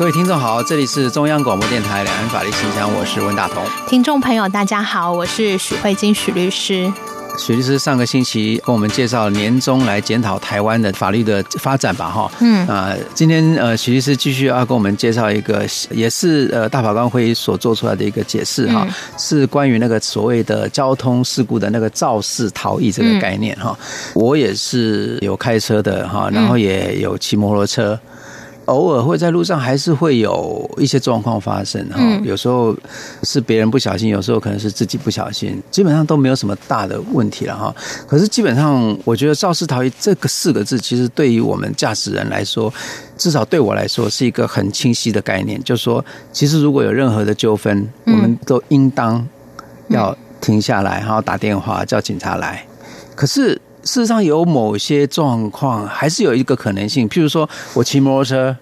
各位听众好，这里是中央广播电台两岸法律信箱，我是温大同。听众朋友大家好，我是许慧晶许律师。许律师上个星期跟我们介绍年终来检讨台湾的法律的发展吧，哈，嗯啊，今天呃许律师继续要跟我们介绍一个，也是呃大法官会议所做出来的一个解释哈，是关于那个所谓的交通事故的那个肇事逃逸这个概念哈。我也是有开车的哈，然后也有骑摩托车。偶尔会在路上还是会有一些状况发生哈，有时候是别人不小心，有时候可能是自己不小心，基本上都没有什么大的问题了哈。可是基本上，我觉得肇事逃逸这个四个字，其实对于我们驾驶人来说，至少对我来说是一个很清晰的概念，就是说，其实如果有任何的纠纷，我们都应当要停下来，然后打电话叫警察来。可是。事实上，有某些状况还是有一个可能性，譬如说我骑摩托车，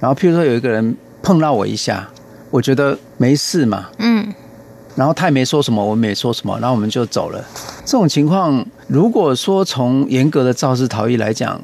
然后譬如说有一个人碰到我一下，我觉得没事嘛，嗯，然后他也没说什么，我没说什么，然后我们就走了。这种情况，如果说从严格的肇事逃逸来讲，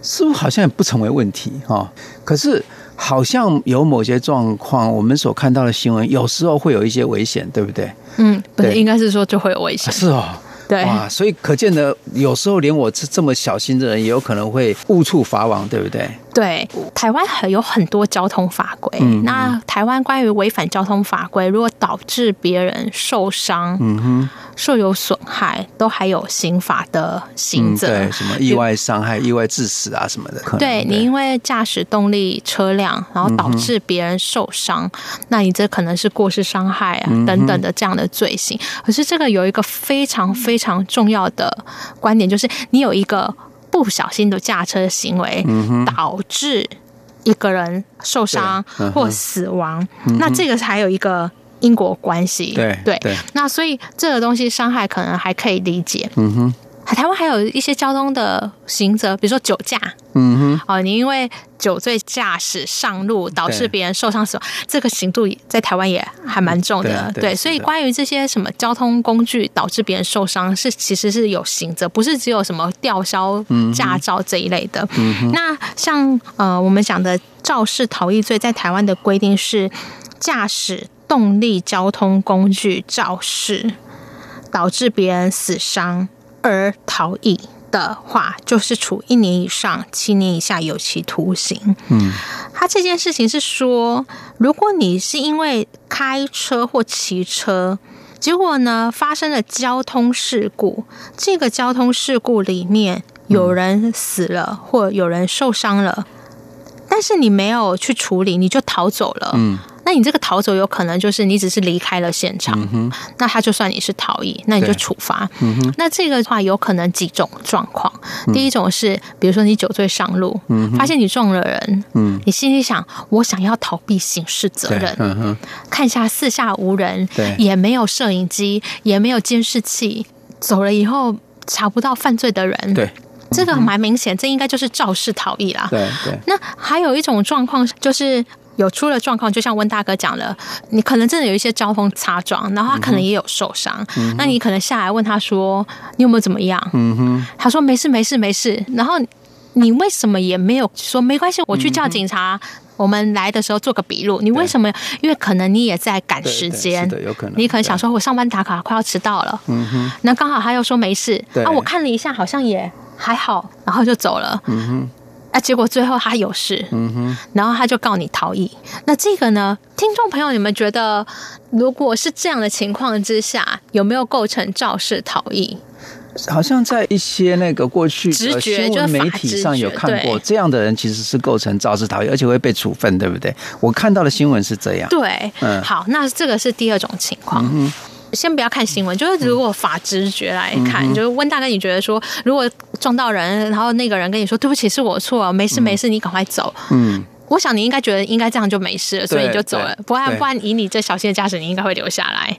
似乎好像也不成为问题哈。可是好像有某些状况，我们所看到的新闻，有时候会有一些危险，对不对？嗯，不是，应该是说就会有危险。是哦。对哇，所以可见的，有时候连我这这么小心的人，也有可能会误触法网，对不对？对，台湾很有很多交通法规。嗯，那台湾关于违反交通法规，如果导致别人受伤，嗯哼，受有损害，都还有刑法的刑责。对，什么意外伤害、意外致死啊什么的。对，你因为驾驶动力车辆，然后导致别人受伤，那你这可能是过失伤害啊等等的这样的罪行。可是这个有一个非常非常重要的观点，就是你有一个。不小心的驾车行为导致一个人受伤或死亡，那这个还有一个因果关系。对对，那所以这个东西伤害可能还可以理解。嗯哼。台湾还有一些交通的刑责，比如说酒驾，嗯哼，哦，你因为酒醉驾驶上路导致别人受伤死亡，这个刑度在台湾也还蛮重的，对，对，所以关于这些什么交通工具导致别人受伤，是其实是有刑责，不是只有什么吊销驾照这一类的。嗯，那像呃我们讲的肇事逃逸罪，在台湾的规定是驾驶动力交通工具肇事导致别人死伤。而逃逸的话，就是处一年以上七年以下有期徒刑。嗯，他这件事情是说，如果你是因为开车或骑车，结果呢发生了交通事故，这个交通事故里面有人死了或有人受伤了，但是你没有去处理，你就逃走了。嗯。那你这个逃走有可能就是你只是离开了现场，嗯、那他就算你是逃逸，那你就处罚。嗯、那这个的话有可能几种状况。嗯、第一种是，比如说你酒醉上路，嗯、发现你撞了人，嗯、你心里想我想要逃避刑事责任，嗯、看一下四下无人，也没有摄影机，也没有监视器，走了以后查不到犯罪的人，对，这个蛮明显，这应该就是肇事逃逸啦。对对。那还有一种状况就是。有出了状况，就像温大哥讲了，你可能真的有一些交通擦撞，然后他可能也有受伤，嗯、那你可能下来问他说：“你有没有怎么样？”嗯、哼他说：“没事，没事，没事。”然后你为什么也没有说没关系？我去叫警察，嗯、我们来的时候做个笔录。你为什么？因为可能你也在赶时间，有可能你可能想说，我上班打卡快要迟到了。嗯哼，那刚好他又说没事，啊，我看了一下，好像也还好，然后就走了。嗯哼。啊！结果最后他有事，嗯哼，然后他就告你逃逸。那这个呢，听众朋友，你们觉得如果是这样的情况之下，有没有构成肇事逃逸？好像在一些那个过去的新闻媒体上有看过，这样的人其实是构成肇事逃逸，而且会被处分，对不对？我看到的新闻是这样。对，嗯，好，那这个是第二种情况。嗯先不要看新闻，就是如果法直觉来看，嗯、就是温大哥，你觉得说，如果撞到人，然后那个人跟你说对不起，是我错，没事没事，嗯、你赶快走。嗯，我想你应该觉得应该这样就没事了，所以你就走了。不然不然，以你这小心的驾驶，你应该会留下来。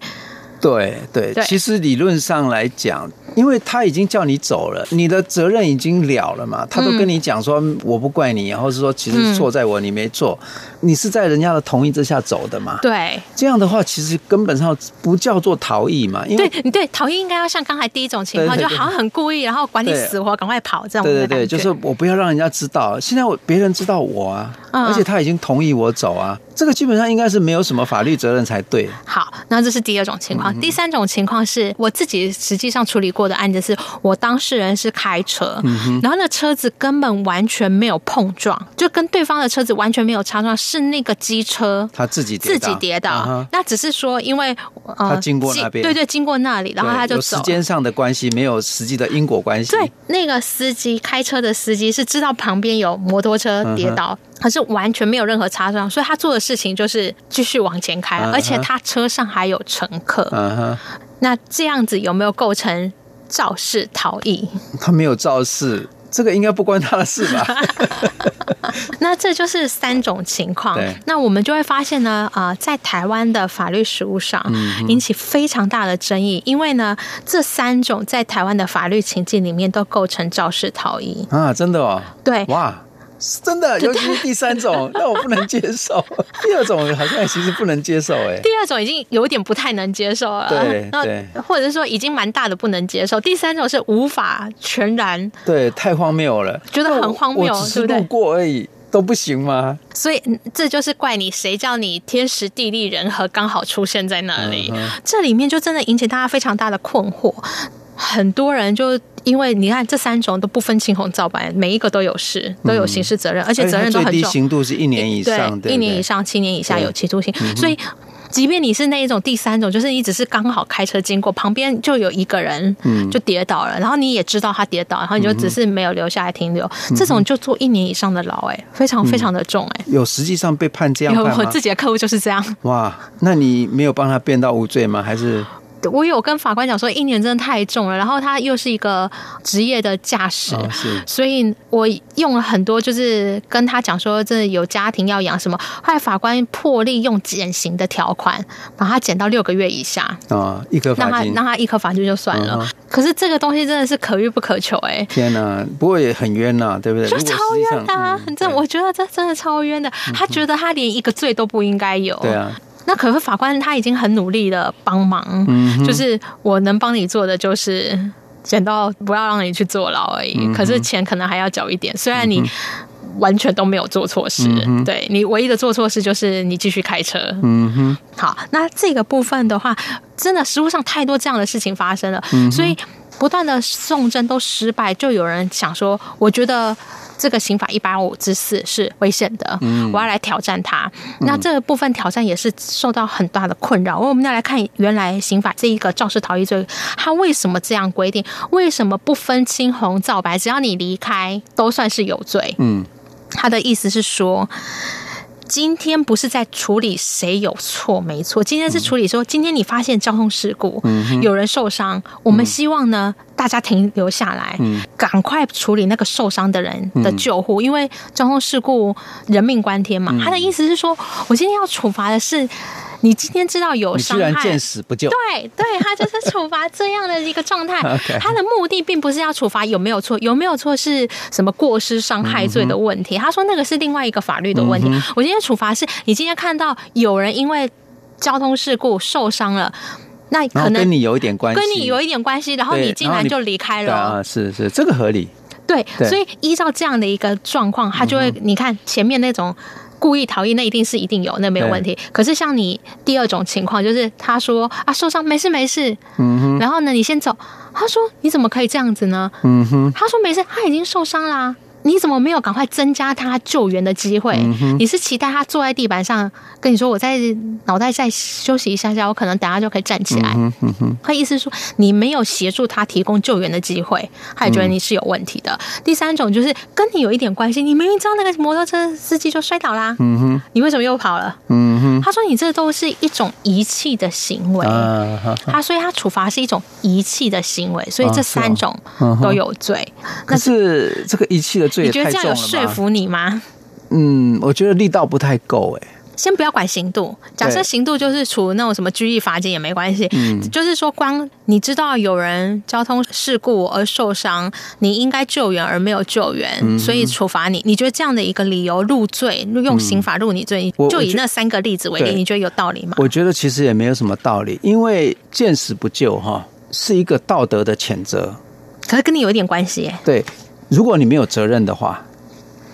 对对，其实理论上来讲，因为他已经叫你走了，你的责任已经了了嘛。他都跟你讲说，我不怪你，然后是说其实错在我，你没错。你是在人家的同意之下走的嘛？对。这样的话，其实根本上不叫做逃逸嘛。因为对，对，逃逸应该要像刚才第一种情况，就好像很故意，然后管你死活，赶快跑这样。对对对，就是我不要让人家知道，现在我别人知道我啊，而且他已经同意我走啊。这个基本上应该是没有什么法律责任才对。好，那这是第二种情况。嗯、第三种情况是我自己实际上处理过的案子，是我当事人是开车，嗯、然后那车子根本完全没有碰撞，就跟对方的车子完全没有擦撞，是那个机车他自己自己跌倒。啊、那只是说，因为、呃、他经过那边，对对，经过那里，然后他就走。时间上的关系，没有实际的因果关系。对，那个司机开车的司机是知道旁边有摩托车跌倒。嗯可是完全没有任何擦伤，所以他做的事情就是继续往前开，而且他车上还有乘客。那这样子有没有构成肇事逃逸？他没有肇事，这个应该不关他的事吧？那这就是三种情况。那我们就会发现呢，呃，在台湾的法律实务上引起非常大的争议，因为呢，这三种在台湾的法律情境里面都构成肇事逃逸啊！真的哦？对，哇。真的，尤其是第三种，那我不能接受。第二种好像其实不能接受，哎。第二种已经有点不太能接受了，对对，或者是说已经蛮大的不能接受。第三种是无法全然，对，太荒谬了，觉得很荒谬，只是路过而已，都不行吗？所以这就是怪你，谁叫你天时地利人和刚好出现在那里？这里面就真的引起大家非常大的困惑。很多人就因为你看这三种都不分青红皂白，每一个都有事，都有刑事责任，而且责任都很重。最低刑度是一年以上，对，一年以上七年以下有期徒刑。所以，即便你是那一种第三种，就是你只是刚好开车经过，旁边就有一个人就跌倒了，然后你也知道他跌倒，然后你就只是没有留下来停留，这种就坐一年以上的牢，哎，非常非常的重，哎。有实际上被判这样判吗？我自己的客户就是这样。哇，那你没有帮他辩到无罪吗？还是？我有跟法官讲说，一年真的太重了。然后他又是一个职业的驾驶，哦、所以我用了很多，就是跟他讲说，这有家庭要养什么。后来法官破例用减刑的条款，把他减到六个月以下啊、哦，一颗罚金，让他让他一颗罚金就算了。嗯、可是这个东西真的是可遇不可求哎、欸！天哪，不过也很冤呐，对不对？就超冤的、啊，这、嗯、我觉得这真的超冤的。他觉得他连一个罪都不应该有。对啊。那可是法官他已经很努力的帮忙，嗯、就是我能帮你做的就是减到不要让你去坐牢而已。嗯、可是钱可能还要缴一点，虽然你完全都没有做错事，嗯、对你唯一的做错事就是你继续开车。嗯哼，好，那这个部分的话，真的实物上太多这样的事情发生了，嗯、所以不断的送审都失败，就有人想说，我觉得。这个刑法一百五之四是危险的，我要来挑战它。那这个部分挑战也是受到很大的困扰。我们要来看原来刑法这一个肇事逃逸罪，它为什么这样规定？为什么不分青红皂白，只要你离开都算是有罪？嗯，他的意思是说。今天不是在处理谁有错没错，今天是处理说，今天你发现交通事故，有人受伤，我们希望呢，大家停留下来，赶快处理那个受伤的人的救护，因为交通事故人命关天嘛。他的意思是说，我今天要处罚的是。你今天知道有伤害，居然见死不救。对对，他就是处罚这样的一个状态。他的目的并不是要处罚有没有错，有没有错是什么过失伤害罪的问题。他说那个是另外一个法律的问题。我今天处罚是你今天看到有人因为交通事故受伤了，那可能跟你有一点关系，跟你有一点关系，然后你竟然就离开了。啊，是是，这个合理。对，所以依照这样的一个状况，他就会你看前面那种。故意逃逸，那一定是一定有，那没有问题。可是像你第二种情况，就是他说啊受伤没事没事，嗯哼，然后呢你先走，他说你怎么可以这样子呢？嗯哼，他说没事，他已经受伤啦。你怎么没有赶快增加他救援的机会？嗯、你是期待他坐在地板上跟你说：“我在脑袋再休息一下下，我可能等下就可以站起来。嗯”嗯、他意思是说你没有协助他提供救援的机会，他也觉得你是有问题的。嗯、第三种就是跟你有一点关系，你明明知道那个摩托车司机就摔倒啦，你为什么又跑了？他说你这都是一种遗弃的行为，他所以他处罚是一种遗弃的行为，所以这三种都有罪。啊、是可是这个遗弃的。你觉得这样有说服你吗？嗯，我觉得力道不太够，哎。先不要管刑度，假设刑度就是处那种什么拘役罚金也没关系。嗯，就是说，光你知道有人交通事故而受伤，你应该救援而没有救援，嗯、所以处罚你。你觉得这样的一个理由入罪，用刑法入你罪，嗯、就以那三个例子为例，你觉得有道理吗？我觉得其实也没有什么道理，因为见死不救哈是一个道德的谴责，可是跟你有一点关系。对，如果你没有责任的话，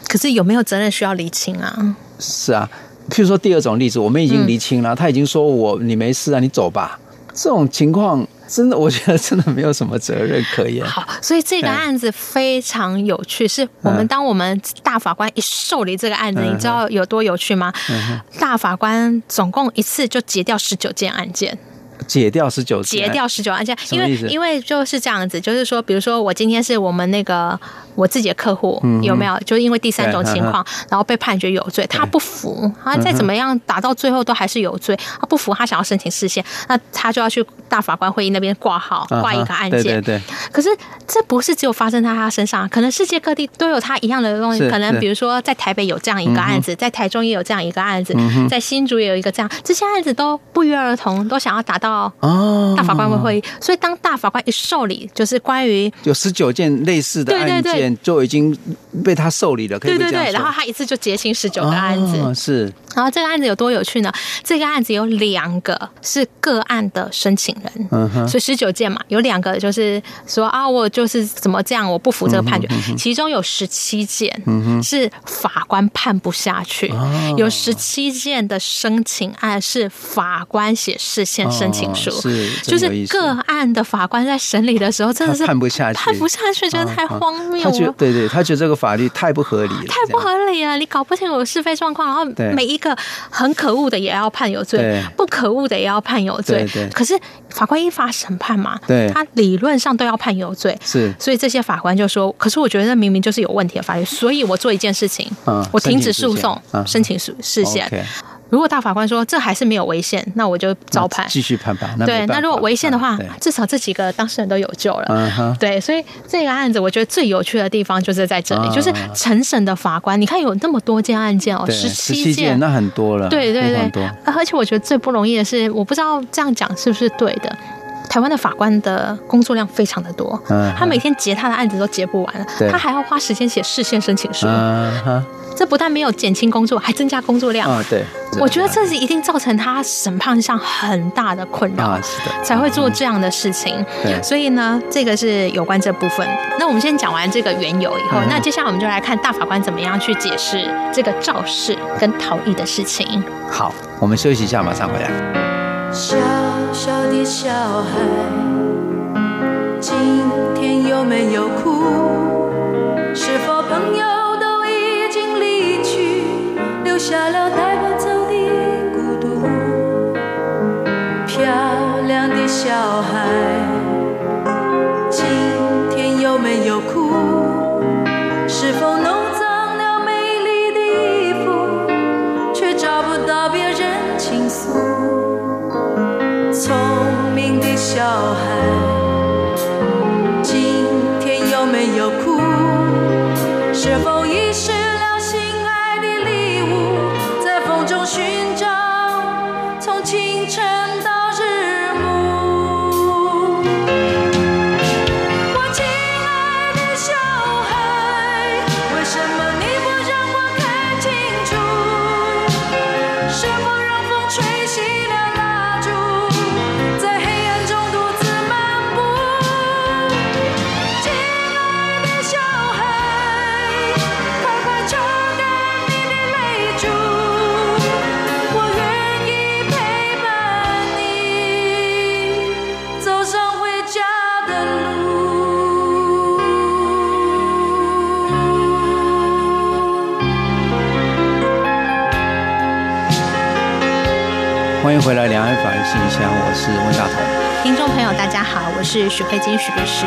可是有没有责任需要厘清啊？是啊。譬如说第二种例子，我们已经厘清了，嗯、他已经说我你没事啊，你走吧。这种情况真的，我觉得真的没有什么责任可言。好，所以这个案子非常有趣，是我们当我们大法官一受理这个案子，嗯、你知道有多有趣吗？嗯、大法官总共一次就结掉十九件案件。解掉十九，解掉十九案件，因为因为就是这样子，就是说，比如说我今天是我们那个我自己的客户，嗯、有没有？就因为第三种情况，然后被判决有罪，他不服，他再怎么样打到最后都还是有罪，他不服，他想要申请释宪，那他就要去大法官会议那边挂号挂一个案件。对对对。可是这不是只有发生在他身上，可能世界各地都有他一样的东西。可能比如说在台北有这样一个案子，在台中也有这样一个案子，在新竹也有一个这样，这些案子都不约而同都想要达到。哦，大法官会会议，所以当大法官一受理，就是关于有十九件类似的案件，就已经被他受理了。可以对对对，然后他一次就结清十九个案子，是。然后这个案子有多有趣呢？这个案子有两个是个案的申请人，嗯，所以十九件嘛，有两个就是说啊，我就是怎么这样，我不服这个判决。其中有十七件是法官判不下去，有十七件的申请案是法官写事先申请书，是就是个案的法官在审理的时候真的是判不下去，判不下去，觉得太荒谬了。他觉得对对，他觉得这个法律太不合理了，太不合理了，你搞不清楚是非状况，然后每一。个很可恶的也要判有罪，不可恶的也要判有罪。对对，可是法官依法审判嘛，对他理论上都要判有罪。是，所以这些法官就说：“可是我觉得明明就是有问题的法律，所以我做一件事情，嗯、我停止诉讼，申请释释宪。嗯”如果大法官说这还是没有违宪，那我就照判，继续判吧。对，那如果违宪的话，至少这几个当事人都有救了。嗯。对，所以这个案子我觉得最有趣的地方就是在这里，就是陈审的法官，你看有那么多件案件哦，十七件，那很多了。对对对，而且我觉得最不容易的是，我不知道这样讲是不是对的。台湾的法官的工作量非常的多，他每天结他的案子都结不完了，他还要花时间写事先申请书。这不但没有减轻工作，还增加工作量。啊，对，我觉得这是一定造成他审判上很大的困扰，啊，是的，才会做这样的事情。对，所以呢，这个是有关这部分。那我们先讲完这个缘由以后，那接下来我们就来看大法官怎么样去解释这个肇事跟逃逸的事情。好，我们休息一下，马上回来。小小的小孩，今天有没有哭？是否朋友都已经离去，留？下了是许慧金许律师。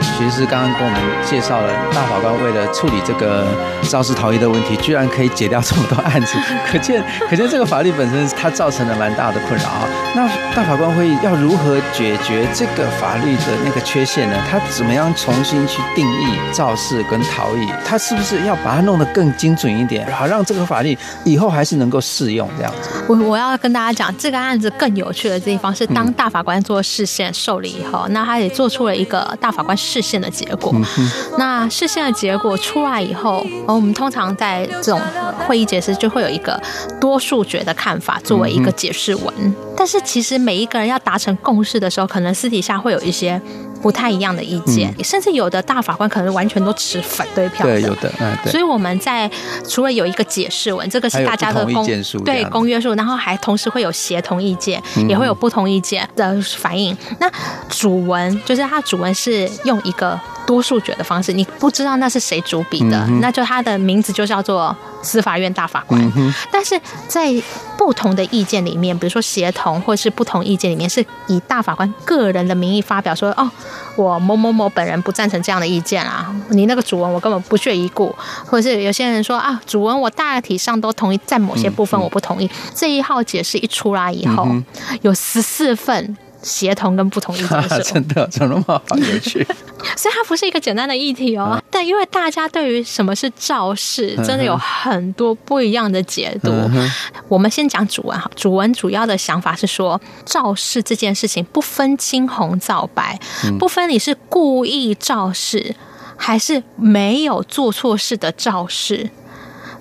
许律师刚刚跟我们介绍了大法官为了处理这个肇事逃逸的问题，居然可以解掉这么多案子，可见可见这个法律本身它造成了蛮大的困扰啊。那大法官会要如何解决这个法律的那个缺陷呢？他怎么样重新去定义肇事跟逃逸？他是不是要把它弄得更精准一点，好让这个法律以后还是能够适用这样子？我我要跟大家讲，这个案子更有趣的地方是，当大法官做释宪受理以后，嗯、那他也做出了一个大法官释宪的结果。嗯、那释宪的结果出来以后，我们通常在这种会议解释就会有一个多数决的看法作为一个解释文。嗯、但是其实每一个人要达成共识的时候，可能私底下会有一些不太一样的意见，嗯、甚至有的大法官可能完全都持反对票。对，有的。嗯，对。所以我们在除了有一个解释文，这个是大家的公对公约数，然后还同时会有协同意见，嗯、也会有不同意见的反应。那主文就是它主文是用一个。多数决的方式，你不知道那是谁主笔的，嗯、那就它的名字就叫做司法院大法官。嗯、但是在不同的意见里面，比如说协同或是不同意见里面，是以大法官个人的名义发表说：“哦，我某某某本人不赞成这样的意见啊，你那个主文我根本不屑一顾。”或者是有些人说：“啊，主文我大体上都同意，在某些部分我不同意。嗯”这一号解释一出来以后，嗯、有十四份。协同跟不同意见是、啊、真的，怎么那么好有趣？所以它不是一个简单的议题哦。啊、但因为大家对于什么是肇事，真的有很多不一样的解读。嗯、我们先讲主文哈，主文主要的想法是说，肇事这件事情不分青红皂白，嗯、不分你是故意肇事还是没有做错事的肇事。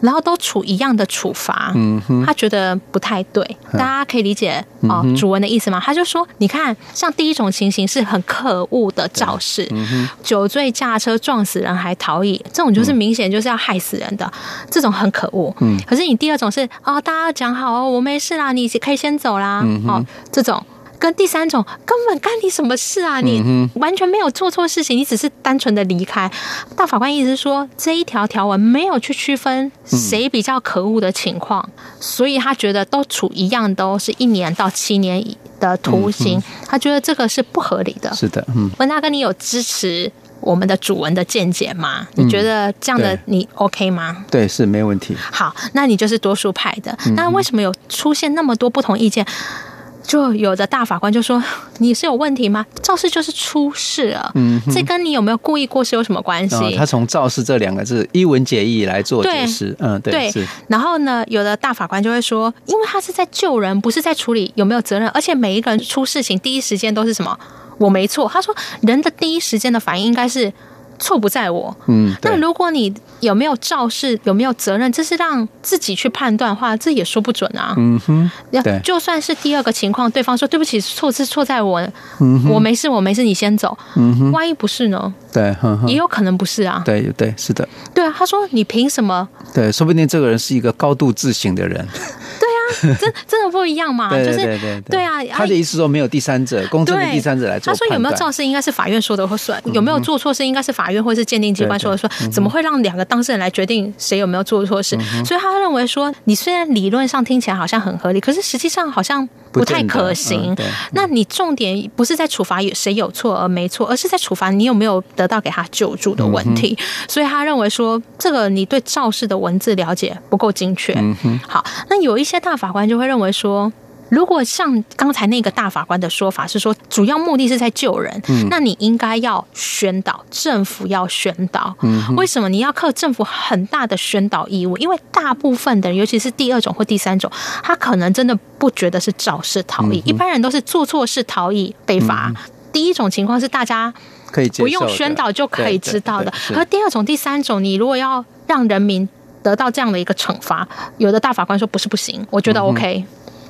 然后都处一样的处罚，嗯哼，他觉得不太对，大家可以理解哦，主文的意思吗？他就说，你看，像第一种情形是很可恶的肇事，嗯，酒醉驾车撞死人还逃逸，这种就是明显就是要害死人的，这种很可恶。嗯，可是你第二种是哦，大家讲好哦，我没事啦，你可以先走啦，哦，这种。跟第三种根本干你什么事啊？你完全没有做错事情，你只是单纯的离开。大法官意思是说，这一条条文没有去区分谁比较可恶的情况，所以他觉得都处一样，都是一年到七年的徒刑。他觉得这个是不合理的。是的，嗯。文大哥，你有支持我们的主文的见解吗？你觉得这样的你 OK 吗？对，是没问题。好，那你就是多数派的。那为什么有出现那么多不同意见？就有的大法官就说：“你是有问题吗？肇事就是出事了，嗯，这跟你有没有故意过失有什么关系？”哦，他从“肇事”这两个字一文解义来做解释，嗯，对。对是然后呢，有的大法官就会说：“因为他是在救人，不是在处理有没有责任，而且每一个人出事情第一时间都是什么？我没错。”他说：“人的第一时间的反应应该是。”错不在我。嗯，那如果你有没有肇事，有没有责任，这是让自己去判断的话，这也说不准啊。嗯哼，对，就算是第二个情况，对方说对不起，错是错在我，嗯哼，我没事，我没事，你先走。嗯哼，万一不是呢？对，呵呵，也有可能不是啊。对对，是的。对啊，他说你凭什么？对，说不定这个人是一个高度自省的人。对啊真 真的不一样嘛？就是对啊，他的意思说没有第三者，公正的第三者来做。他说有没有肇事应该是法院说的会算，有没有做错事应该是法院或是鉴定机关说的算。怎么会让两个当事人来决定谁有没有做错事？所以他认为说，你虽然理论上听起来好像很合理，可是实际上好像不太可行。那你重点不是在处罚有谁有错而没错，而是在处罚你有没有得到给他救助的问题。所以他认为说，这个你对肇事的文字了解不够精确。好，那有一些大。法官就会认为说，如果像刚才那个大法官的说法是说，主要目的是在救人，嗯、那你应该要宣导，政府要宣导。嗯、为什么你要靠政府很大的宣导义务？因为大部分的人，尤其是第二种或第三种，他可能真的不觉得是肇事逃逸，嗯、一般人都是做错事逃逸被罚。嗯、第一种情况是大家可以不用宣导就可以知道的，而第二种、第三种，你如果要让人民。得到这样的一个惩罚，有的大法官说不是不行，我觉得 OK。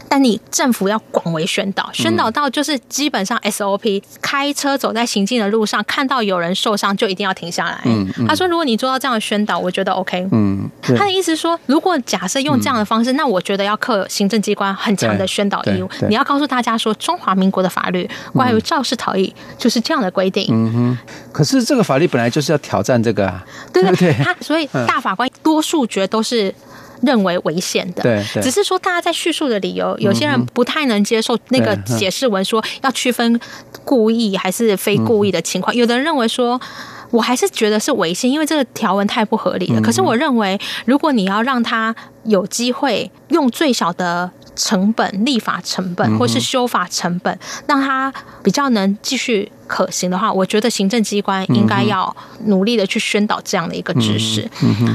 嗯但你政府要广为宣导，宣导到就是基本上 SOP，开车走在行进的路上，看到有人受伤就一定要停下来。嗯嗯、他说，如果你做到这样的宣导，我觉得 OK。嗯，他的意思是说，如果假设用这样的方式，嗯、那我觉得要克行政机关很强的宣导义务。你要告诉大家说，中华民国的法律关于肇事逃逸就是这样的规定。嗯哼。可是这个法律本来就是要挑战这个啊，对不 对？他所以大法官多数决都是。认为危险的。对，只是说大家在叙述的理由，有些人不太能接受那个解释文说要区分故意还是非故意的情况，有的人认为说。我还是觉得是违宪，因为这个条文太不合理了。可是我认为，如果你要让他有机会用最小的成本、立法成本或是修法成本，让他比较能继续可行的话，我觉得行政机关应该要努力的去宣导这样的一个知识。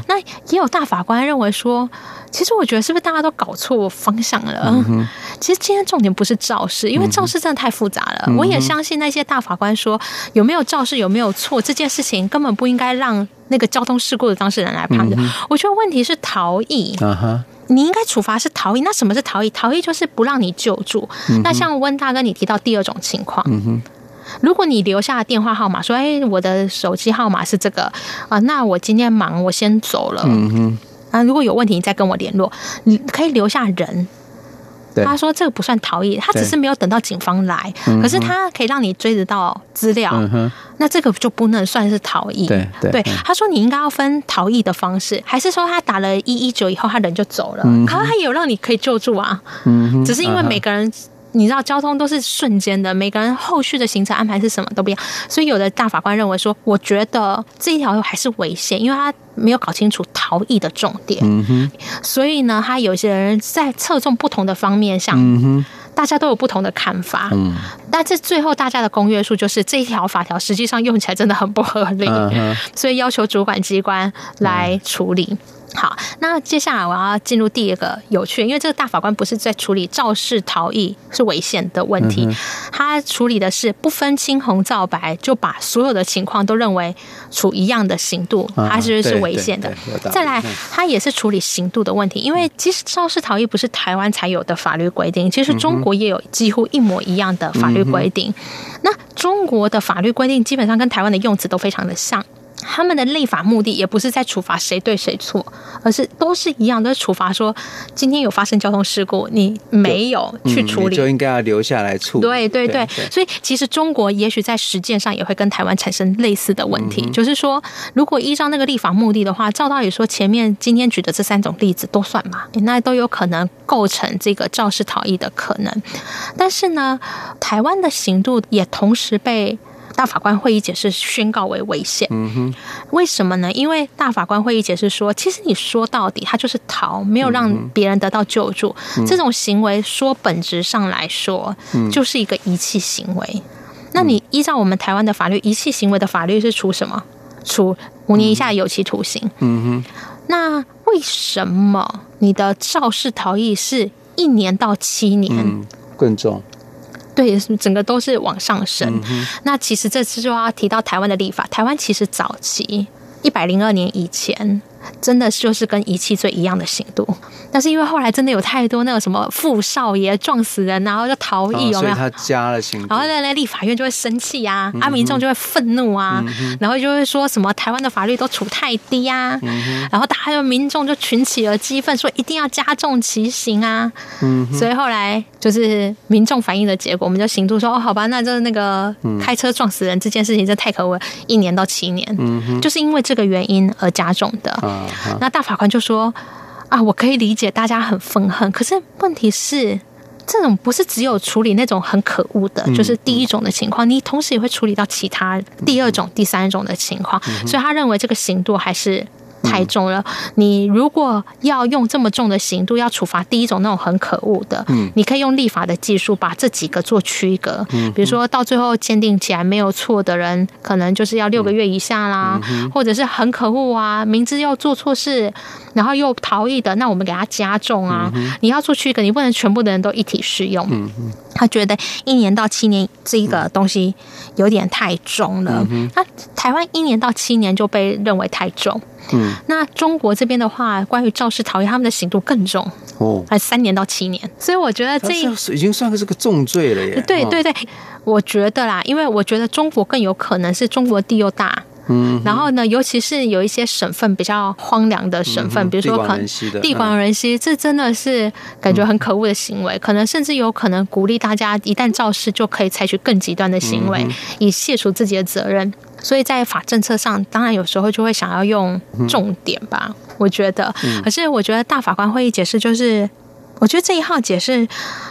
那也有大法官认为说。其实我觉得是不是大家都搞错方向了？嗯、其实今天重点不是肇事，因为肇事真的太复杂了。嗯、我也相信那些大法官说有没有肇事有没有错这件事情根本不应该让那个交通事故的当事人来判断。嗯、我觉得问题是逃逸，你应该处罚是逃逸。那什么是逃逸？逃逸就是不让你救助。嗯、那像温大哥你提到第二种情况，嗯、如果你留下电话号码说，哎，我的手机号码是这个啊，那我今天忙，我先走了。嗯哼啊，如果有问题，你再跟我联络。你可以留下人。他说这个不算逃逸，他只是没有等到警方来，可是他可以让你追得到资料。嗯、那这个就不能算是逃逸。对，对，对，他说你应该要分逃逸的方式，还是说他打了一一九以后他人就走了？可是他也有让你可以救助啊。嗯、哼只是因为每个人。你知道交通都是瞬间的，每个人后续的行程安排是什么都不一样，所以有的大法官认为说，我觉得这一条路还是危险，因为他没有搞清楚逃逸的重点。嗯哼，所以呢，他有些人在侧重不同的方面上，大家都有不同的看法。嗯，但这最后大家的公约数就是这一条法条实际上用起来真的很不合理，嗯，所以要求主管机关来处理。好，那接下来我要进入第二个有趣，因为这个大法官不是在处理肇事逃逸是危险的问题，他处理的是不分青红皂白就把所有的情况都认为处一样的刑度，他是是危险的。再来，他也是处理刑度的问题，因为其实肇事逃逸不是台湾才有的法律规定，其实中国也有几乎一模一样的法律规定。那中国的法律规定基本上跟台湾的用词都非常的像。他们的立法目的也不是在处罚谁对谁错，而是都是一样，都是处罚说今天有发生交通事故，你没有去处理，就应该要留下来处理。对对对，所以其实中国也许在实践上也会跟台湾产生类似的问题，就是说，如果依照那个立法目的的话，照道理说前面今天举的这三种例子都算嘛，那都有可能构成这个肇事逃逸的可能。但是呢，台湾的刑度也同时被。大法官会议解释宣告为违宪，嗯哼，为什么呢？因为大法官会议解释说，其实你说到底，他就是逃，没有让别人得到救助，这种行为说本质上来说，就是一个遗弃行为。那你依照我们台湾的法律，遗弃行为的法律是处什么？处五年以下有期徒刑。嗯哼，那为什么你的肇事逃逸是一年到七年？嗯、更重。对，整个都是往上升。嗯、那其实这次就要提到台湾的立法。台湾其实早期一百零二年以前。真的就是跟遗弃罪一样的刑度，但是因为后来真的有太多那个什么富少爷撞死人，然后就逃逸，有没有？他加了刑，然后那那立法院就会生气啊，啊民众就会愤怒啊，然后就会说什么台湾的法律都处太低啊，然后大家就民众就群起而激愤，说一定要加重其刑啊。所以后来就是民众反映的结果，我们就刑度说哦，好吧，那就是那个开车撞死人这件事情，这太可恶，一年到七年，就是因为这个原因而加重的。那大法官就说：“啊，我可以理解大家很愤恨，可是问题是，这种不是只有处理那种很可恶的，就是第一种的情况，你同时也会处理到其他第二种、第三种的情况，所以他认为这个刑度还是。”太重了！你如果要用这么重的刑度，要处罚第一种那种很可恶的，嗯，你可以用立法的技术把这几个做区隔，嗯，比如说到最后鉴定起来没有错的人，可能就是要六个月以下啦，嗯，或者是很可恶啊，明知要做错事，然后又逃逸的，那我们给他加重啊，嗯，你要做区隔，你不能全部的人都一体适用。嗯，他觉得一年到七年这个东西有点太重了，那台湾一年到七年就被认为太重。嗯，那中国这边的话，关于肇事逃逸，他们的刑度更重哦，还三年到七年。所以我觉得这已经算是个重罪了耶。对对对，我觉得啦，因为我觉得中国更有可能是中国地又大，嗯，然后呢，尤其是有一些省份比较荒凉的省份，比如说可能地广人稀，这真的是感觉很可恶的行为，可能甚至有可能鼓励大家一旦肇事就可以采取更极端的行为，以卸除自己的责任。所以在法政策上，当然有时候就会想要用重点吧，嗯、我觉得。可是我觉得大法官会议解释就是，我觉得这一号解释，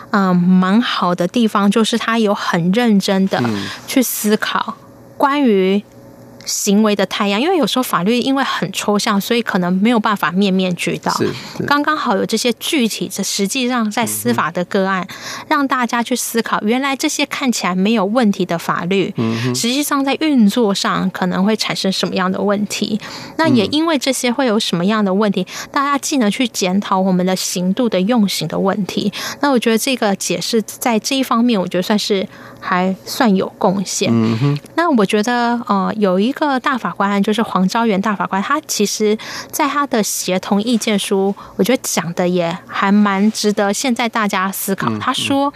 嗯，蛮好的地方就是他有很认真的去思考关于。行为的太阳，因为有时候法律因为很抽象，所以可能没有办法面面俱到。刚刚好有这些具体的，实际上在司法的个案，嗯、让大家去思考，原来这些看起来没有问题的法律，嗯、实际上在运作上可能会产生什么样的问题。那也因为这些会有什么样的问题，大家既能去检讨我们的刑度的用刑的问题。那我觉得这个解释在这一方面，我觉得算是还算有贡献。嗯、那我觉得呃有一个。个大法官就是黄昭元大法官，他其实在他的协同意见书，我觉得讲的也还蛮值得现在大家思考。他说，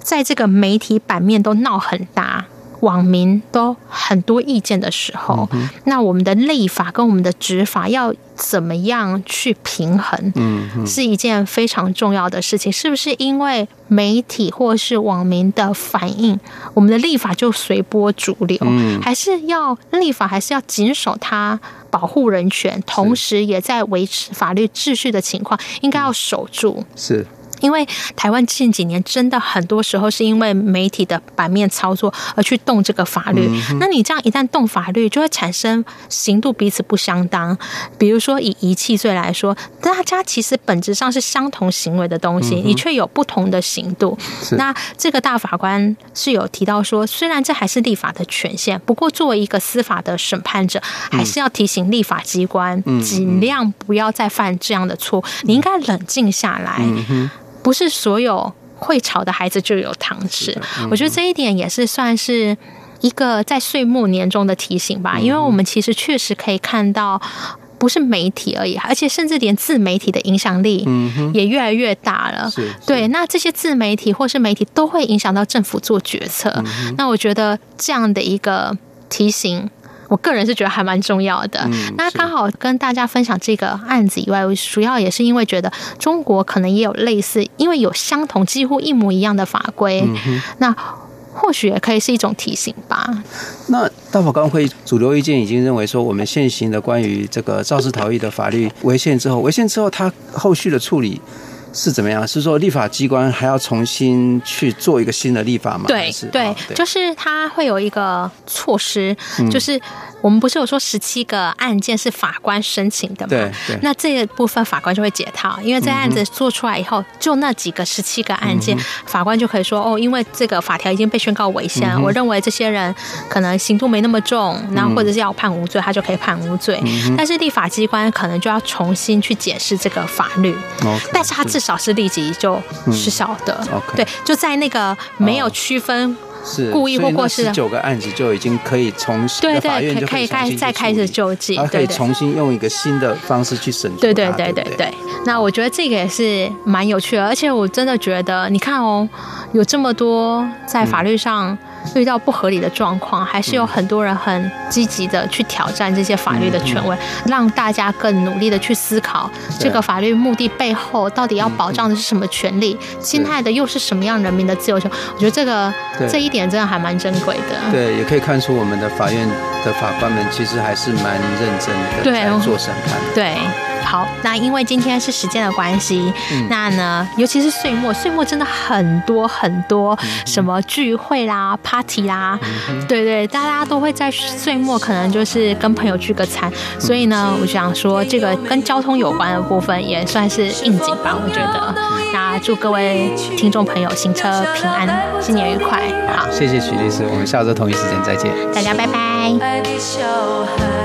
在这个媒体版面都闹很大。网民都很多意见的时候，嗯、那我们的立法跟我们的执法要怎么样去平衡？嗯，是一件非常重要的事情。是不是因为媒体或是网民的反应，我们的立法就随波逐流？嗯、还是要立法，还是要谨守它保护人权，同时也在维持法律秩序的情况，应该要守住。是。因为台湾近几年真的很多时候是因为媒体的版面操作而去动这个法律，嗯、那你这样一旦动法律，就会产生刑度彼此不相当。比如说以遗弃罪来说，大家其实本质上是相同行为的东西，嗯、你却有不同的刑度。那这个大法官是有提到说，虽然这还是立法的权限，不过作为一个司法的审判者，还是要提醒立法机关尽量不要再犯这样的错，你应该冷静下来。嗯不是所有会吵的孩子就有糖吃，嗯、我觉得这一点也是算是一个在岁末年终的提醒吧。嗯、因为我们其实确实可以看到，不是媒体而已，而且甚至连自媒体的影响力也越来越大了。嗯、对，那这些自媒体或是媒体都会影响到政府做决策。嗯、那我觉得这样的一个提醒。我个人是觉得还蛮重要的。嗯、那刚好跟大家分享这个案子以外，我主要也是因为觉得中国可能也有类似，因为有相同几乎一模一样的法规，嗯、那或许也可以是一种提醒吧。那大法官会主流意见已经认为说，我们现行的关于这个肇事逃逸的法律违宪之后，违宪之后，它后续的处理。是怎么样？是说立法机关还要重新去做一个新的立法吗？对对，就是它会有一个措施，嗯、就是。我们不是有说十七个案件是法官申请的吗？对，对。那这个部分法官就会解套，因为这案子做出来以后，就那几个十七个案件，法官就可以说哦，因为这个法条已经被宣告违宪，我认为这些人可能刑度没那么重，然后或者是要判无罪，他就可以判无罪。但是立法机关可能就要重新去解释这个法律，但是他至少是立即就失效的。对，就在那个没有区分。是故意或过失的九个案子就已经可以重新对对，可以开再开始救济，他可以重新用一个新的方式去审。对对对对对。那我觉得这个也是蛮有趣的，而且我真的觉得，你看哦，有这么多在法律上遇到不合理的状况，还是有很多人很积极的去挑战这些法律的权威，让大家更努力的去思考这个法律目的背后到底要保障的是什么权利，侵害的又是什么样人民的自由权？我觉得这个这一。点真的还蛮珍贵的，对，也可以看出我们的法院的法官们其实还是蛮认真的在做审判。对，好，那因为今天是时间的关系，嗯、那呢，尤其是岁末，岁末真的很多很多什么聚会啦、party 啦，对对，大家都会在岁末可能就是跟朋友聚个餐，所以呢，我想说这个跟交通有关的部分也算是应景吧，我觉得。那祝各位听众朋友行车平安，新年愉快。好，谢谢许律师，我们下周同一时间再见。大家拜拜。